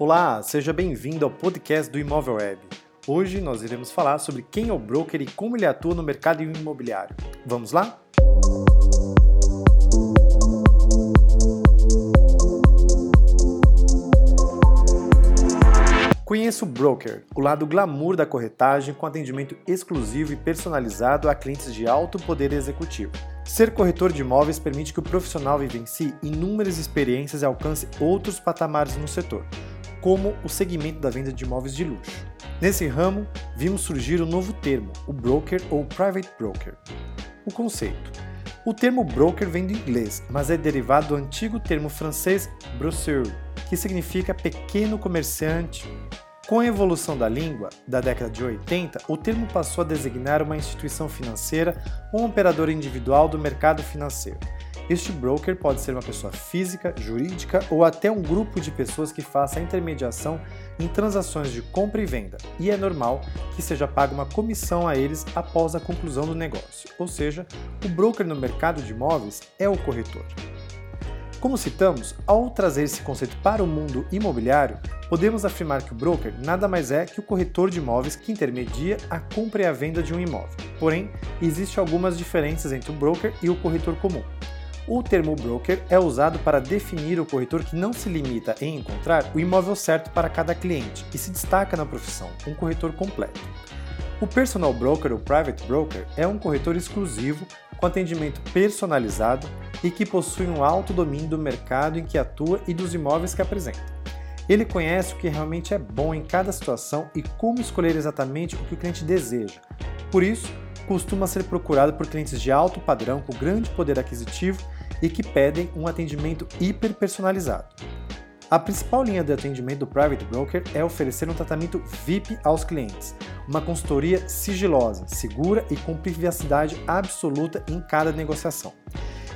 Olá, seja bem-vindo ao podcast do Imóvel Web. Hoje nós iremos falar sobre quem é o broker e como ele atua no mercado imobiliário. Vamos lá? Conheça o broker, o lado glamour da corretagem com atendimento exclusivo e personalizado a clientes de alto poder executivo. Ser corretor de imóveis permite que o profissional vivencie inúmeras experiências e alcance outros patamares no setor, como o segmento da venda de imóveis de luxo. Nesse ramo, vimos surgir o um novo termo, o broker ou private broker. O conceito. O termo broker vem do inglês, mas é derivado do antigo termo francês brosseur, que significa pequeno comerciante, com a evolução da língua, da década de 80, o termo passou a designar uma instituição financeira ou um operador individual do mercado financeiro. Este broker pode ser uma pessoa física, jurídica ou até um grupo de pessoas que faça a intermediação em transações de compra e venda, e é normal que seja paga uma comissão a eles após a conclusão do negócio, ou seja, o broker no mercado de imóveis é o corretor. Como citamos, ao trazer esse conceito para o mundo imobiliário, podemos afirmar que o broker nada mais é que o corretor de imóveis que intermedia a compra e a venda de um imóvel. Porém, existem algumas diferenças entre o broker e o corretor comum. O termo broker é usado para definir o corretor que não se limita em encontrar o imóvel certo para cada cliente e se destaca na profissão, um corretor completo. O personal broker ou private broker é um corretor exclusivo com atendimento personalizado e que possui um alto domínio do mercado em que atua e dos imóveis que apresenta. Ele conhece o que realmente é bom em cada situação e como escolher exatamente o que o cliente deseja. Por isso, costuma ser procurado por clientes de alto padrão com grande poder aquisitivo e que pedem um atendimento hiper personalizado. A principal linha de atendimento do Private Broker é oferecer um tratamento VIP aos clientes, uma consultoria sigilosa, segura e com privacidade absoluta em cada negociação.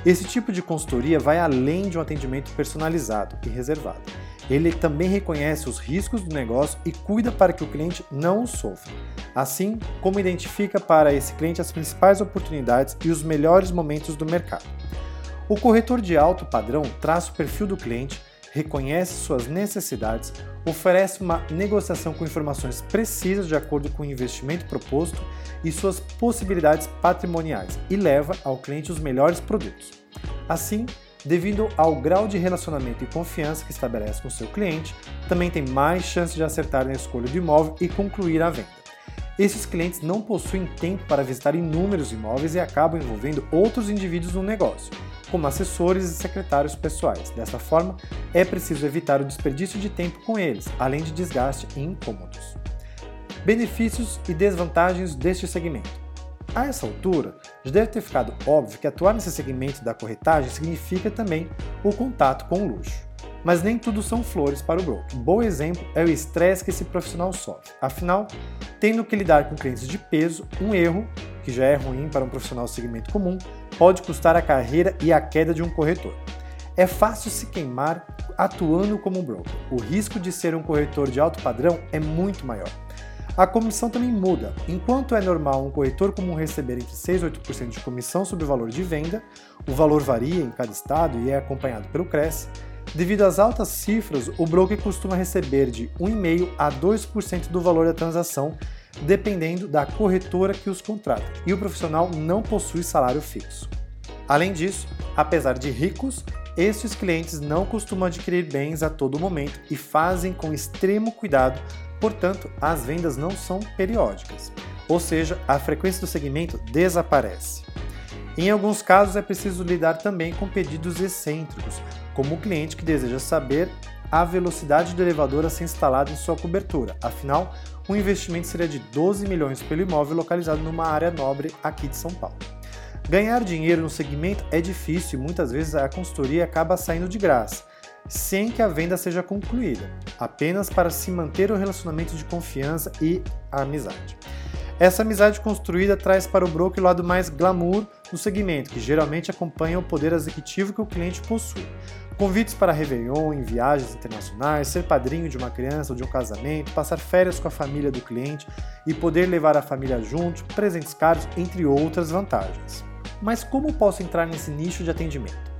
Esse tipo de consultoria vai além de um atendimento personalizado e reservado. Ele também reconhece os riscos do negócio e cuida para que o cliente não sofra, assim como identifica para esse cliente as principais oportunidades e os melhores momentos do mercado. O corretor de alto padrão traça o perfil do cliente, reconhece suas necessidades, oferece uma negociação com informações precisas de acordo com o investimento proposto e suas possibilidades patrimoniais e leva ao cliente os melhores produtos. Assim, devido ao grau de relacionamento e confiança que estabelece com seu cliente, também tem mais chance de acertar na escolha do imóvel e concluir a venda. Esses clientes não possuem tempo para visitar inúmeros imóveis e acabam envolvendo outros indivíduos no negócio, como assessores e secretários pessoais. Dessa forma, é preciso evitar o desperdício de tempo com eles, além de desgaste e incômodos. Benefícios e desvantagens deste segmento. A essa altura, já deve ter ficado óbvio que atuar nesse segmento da corretagem significa também o contato com o luxo. Mas nem tudo são flores para o broker. Um bom exemplo é o estresse que esse profissional sofre. Afinal, tendo que lidar com clientes de peso, um erro, que já é ruim para um profissional segmento comum, pode custar a carreira e a queda de um corretor. É fácil se queimar atuando como um broker. O risco de ser um corretor de alto padrão é muito maior. A comissão também muda. Enquanto é normal um corretor comum receber entre 6 e 8% de comissão sobre o valor de venda, o valor varia em cada estado e é acompanhado pelo CRES. Devido às altas cifras, o broker costuma receber de 1,5% a 2% do valor da transação dependendo da corretora que os contrata, e o profissional não possui salário fixo. Além disso, apesar de ricos, estes clientes não costumam adquirir bens a todo momento e fazem com extremo cuidado, portanto, as vendas não são periódicas, ou seja, a frequência do segmento desaparece. Em alguns casos, é preciso lidar também com pedidos excêntricos, como o cliente que deseja saber a velocidade do elevador a ser instalado em sua cobertura. Afinal, o investimento seria de 12 milhões pelo imóvel localizado numa área nobre aqui de São Paulo. Ganhar dinheiro no segmento é difícil e muitas vezes a consultoria acaba saindo de graça, sem que a venda seja concluída, apenas para se manter o relacionamento de confiança e amizade. Essa amizade construída traz para o broker o lado mais glamour do segmento, que geralmente acompanha o poder executivo que o cliente possui. Convites para Réveillon em viagens internacionais, ser padrinho de uma criança ou de um casamento, passar férias com a família do cliente e poder levar a família junto, presentes caros, entre outras vantagens. Mas como posso entrar nesse nicho de atendimento?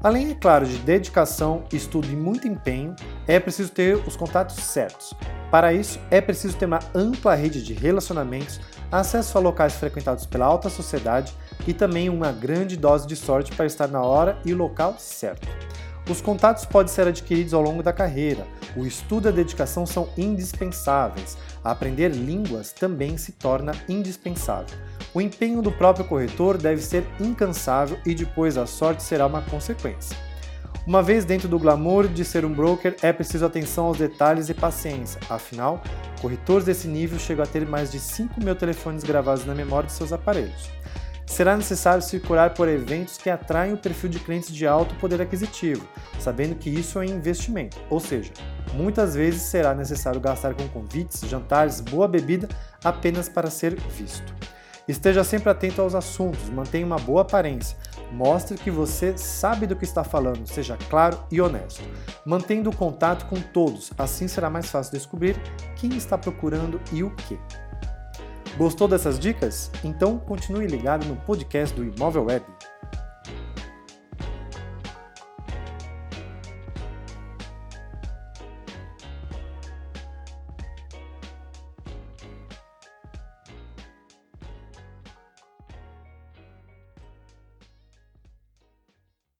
Além, é claro, de dedicação, estudo e muito empenho, é preciso ter os contatos certos. Para isso, é preciso ter uma ampla rede de relacionamentos, acesso a locais frequentados pela alta sociedade e também uma grande dose de sorte para estar na hora e local certo. Os contatos podem ser adquiridos ao longo da carreira. O estudo e a dedicação são indispensáveis. Aprender línguas também se torna indispensável. O empenho do próprio corretor deve ser incansável e depois a sorte será uma consequência. Uma vez dentro do glamour de ser um broker, é preciso atenção aos detalhes e paciência. Afinal, corretores desse nível chegam a ter mais de 5 mil telefones gravados na memória de seus aparelhos. Será necessário circular por eventos que atraem o perfil de clientes de alto poder aquisitivo, sabendo que isso é investimento, ou seja, muitas vezes será necessário gastar com convites, jantares, boa bebida apenas para ser visto. Esteja sempre atento aos assuntos, mantenha uma boa aparência, mostre que você sabe do que está falando, seja claro e honesto. Mantendo contato com todos, assim será mais fácil descobrir quem está procurando e o que. Gostou dessas dicas? Então continue ligado no podcast do Imóvel Web.